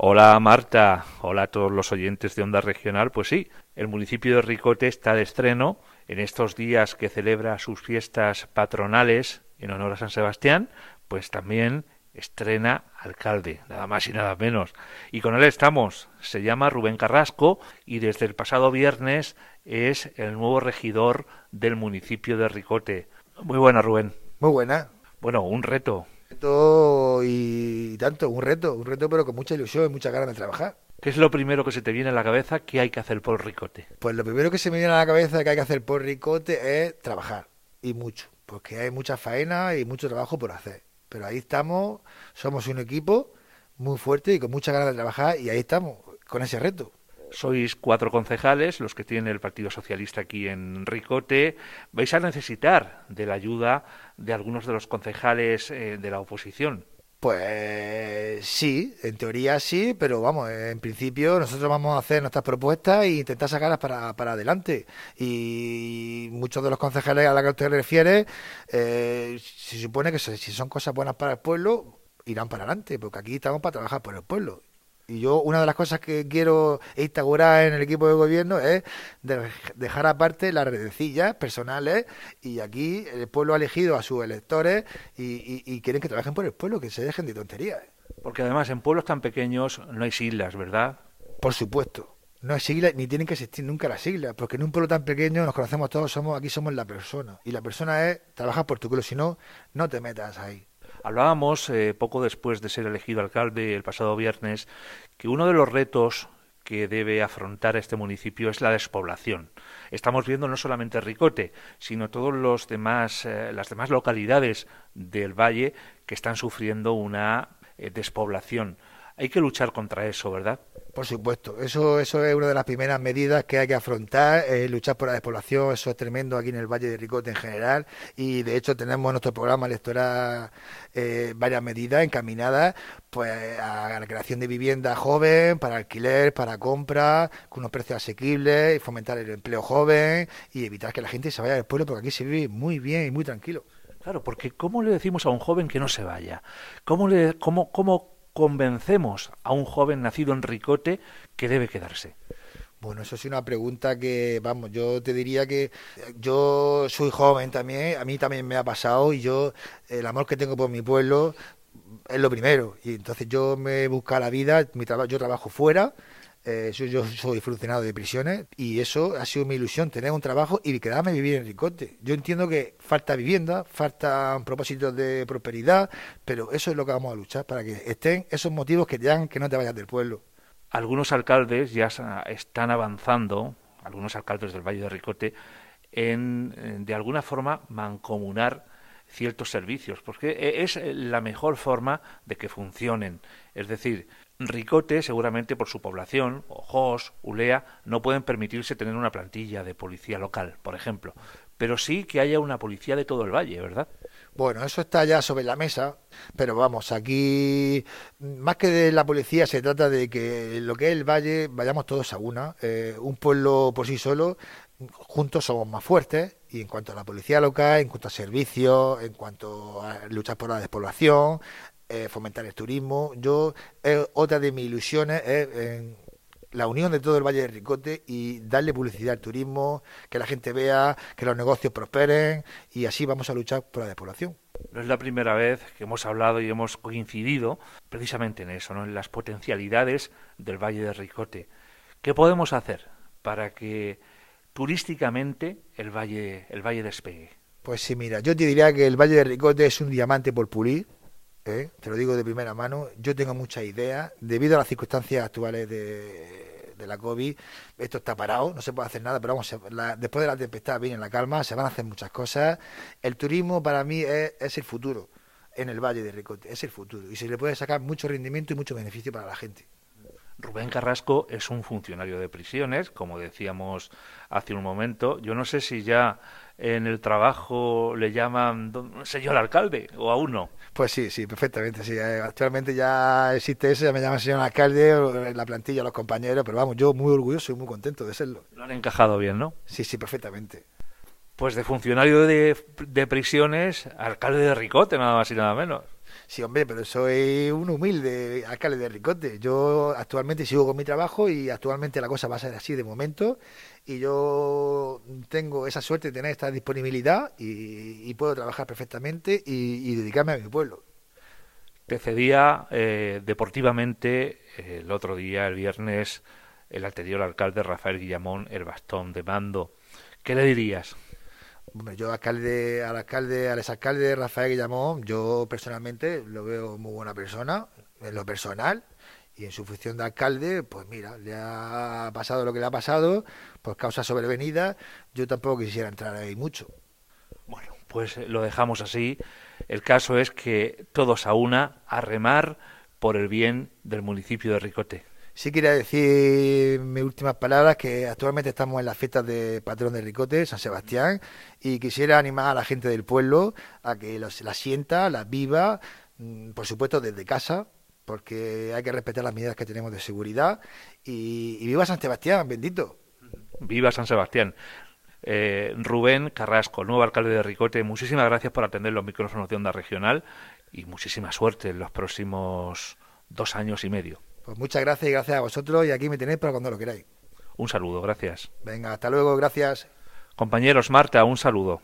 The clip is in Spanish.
Hola Marta, hola a todos los oyentes de Onda Regional. Pues sí, el municipio de Ricote está de estreno en estos días que celebra sus fiestas patronales en honor a San Sebastián, pues también estrena alcalde, nada más y nada menos. Y con él estamos. Se llama Rubén Carrasco y desde el pasado viernes es el nuevo regidor del municipio de Ricote. Muy buena, Rubén. Muy buena. Bueno, un reto, reto y tanto, un reto, un reto pero con mucha ilusión y mucha ganas de trabajar. ¿Qué es lo primero que se te viene a la cabeza que hay que hacer por Ricote? Pues lo primero que se me viene a la cabeza que hay que hacer por Ricote es trabajar, y mucho, porque hay mucha faena y mucho trabajo por hacer. Pero ahí estamos, somos un equipo muy fuerte y con mucha ganas de trabajar y ahí estamos, con ese reto. Sois cuatro concejales, los que tiene el Partido Socialista aquí en Ricote. Vais a necesitar de la ayuda de algunos de los concejales eh, de la oposición. Pues sí, en teoría sí, pero vamos, en principio nosotros vamos a hacer nuestras propuestas e intentar sacarlas para, para adelante. Y muchos de los concejales a los que usted refiere, eh, se supone que si son cosas buenas para el pueblo, irán para adelante, porque aquí estamos para trabajar por el pueblo. Y yo, una de las cosas que quiero instaurar en el equipo de gobierno es dejar aparte las redecillas personales y aquí el pueblo ha elegido a sus electores y, quieren que trabajen por el pueblo, que se dejen de tonterías. Porque además en pueblos tan pequeños no hay siglas, ¿verdad? Por supuesto. No hay siglas ni tienen que existir nunca las siglas, porque en un pueblo tan pequeño nos conocemos todos, somos aquí somos la persona. Y la persona es trabajar por tu pueblo, si no, no te metas ahí. Hablábamos eh, poco después de ser elegido alcalde el pasado viernes que uno de los retos que debe afrontar este municipio es la despoblación. Estamos viendo no solamente Ricote, sino todos los demás, eh, las demás localidades del valle que están sufriendo una eh, despoblación. Hay que luchar contra eso, ¿verdad? Por supuesto, eso, eso es una de las primeras medidas que hay que afrontar, luchar por la despoblación, eso es tremendo aquí en el Valle de Ricote en general y de hecho tenemos en nuestro programa electoral eh, varias medidas encaminadas pues a la creación de vivienda joven, para alquiler, para compra, con unos precios asequibles y fomentar el empleo joven y evitar que la gente se vaya del pueblo porque aquí se vive muy bien y muy tranquilo. Claro, porque ¿cómo le decimos a un joven que no se vaya? ¿Cómo, le, cómo, cómo convencemos a un joven nacido en Ricote que debe quedarse? Bueno, eso es una pregunta que, vamos, yo te diría que yo soy joven también, a mí también me ha pasado y yo, el amor que tengo por mi pueblo es lo primero. Y entonces yo me busco la vida, mi trabajo, yo trabajo fuera, eh, yo, soy funcionario de prisiones y eso ha sido mi ilusión, tener un trabajo y quedarme vivir en Ricote. Yo entiendo que falta vivienda, faltan propósitos de prosperidad, pero eso es lo que vamos a luchar, para que estén esos motivos que te hagan que no te vayas del pueblo. Algunos alcaldes ya están avanzando, algunos alcaldes del Valle de Ricote, en de alguna forma mancomunar ciertos servicios, porque e, es la mejor forma de que funcionen. Es decir, Ricote, seguramente por su población, Ojos, Ulea, no pueden permitirse tener una plantilla de policía local, por ejemplo, pero sí que haya una policía de todo el valle, ¿verdad? Bueno, eso está ya sobre la mesa, pero vamos, aquí más que de la policía se trata de que lo que es el valle vayamos todos a una. Eh, un pueblo por sí solo, juntos somos más fuertes y en cuanto a la policía local, en cuanto a servicios, en cuanto a luchar por la despoblación, eh, fomentar el turismo. Yo, eh, otra de mis ilusiones es la unión de todo el Valle de Ricote y darle publicidad al turismo, que la gente vea, que los negocios prosperen y así vamos a luchar por la despoblación. No es la primera vez que hemos hablado y hemos coincidido precisamente en eso, ¿no? en las potencialidades del Valle de Ricote. ¿Qué podemos hacer para que turísticamente el valle, el valle despegue? Pues sí, mira, yo te diría que el Valle de Ricote es un diamante por pulir ¿eh? te lo digo de primera mano, yo tengo muchas ideas, debido a las circunstancias actuales de, la COVID, esto está parado, no se puede hacer nada, pero vamos, después de la tempestad viene la calma, se van a hacer muchas cosas. El turismo para mí es, es el futuro en el Valle de Ricote, es el futuro, y se le puede sacar mucho rendimiento y mucho beneficio para la gente. Rubén Carrasco es un funcionario de prisiones, como decíamos hace un momento. Yo no sé si ya en el trabajo le llaman señor alcalde o aún no. Pues sí, sí, perfectamente. Sí. Eh, actualmente ya existe ese, me llaman señor alcalde, la plantilla, los compañeros, pero vamos, yo muy orgulloso y muy contento de serlo. Lo han encajado bien, ¿no? Sí, sí, perfectamente. Pues de funcionario de, de prisiones, alcalde de Ricote, nada más y nada menos. Sí, hombre, pero soy un humilde alcalde de Ricote. Yo actualmente sigo con mi trabajo y actualmente la cosa va a ser así de momento. Y yo tengo esa suerte de tener esta disponibilidad y, puedo trabajar perfectamente y, dedicarme a mi pueblo. Te cedía eh, deportivamente el otro día, el viernes, el anterior alcalde Rafael Guillamón el bastón de mando. ¿Qué le dirías? Yo alcalde, al alcalde, al exalcalde Rafael Guillamón, yo personalmente lo veo muy buena persona, en lo personal, y en su función de alcalde, pues mira, le ha pasado lo que le ha pasado, por causa sobrevenida, yo tampoco quisiera entrar ahí mucho. Bueno, pues lo dejamos así. El caso es que todos a una, a remar por el bien del municipio de Ricote. Sí quería decir mis últimas palabras que actualmente estamos en las fiestas de patrón de Ricote, San Sebastián, y quisiera animar a la gente del pueblo a que la sienta, las viva, mm, por supuesto desde casa, porque hay que respetar las medidas que tenemos de seguridad. Y, viva San Sebastián, bendito. Viva San Sebastián. Eh, Rubén Carrasco, nuevo alcalde de Ricote, muchísimas gracias por atender los micrófonos de Onda Regional y muchísima suerte en los próximos dos años y medio. Pues muchas gracias y gracias a vosotros y aquí me tenéis para cuando lo queráis. Un saludo, gracias. Venga, hasta luego, gracias. Compañeros, Marta, un saludo.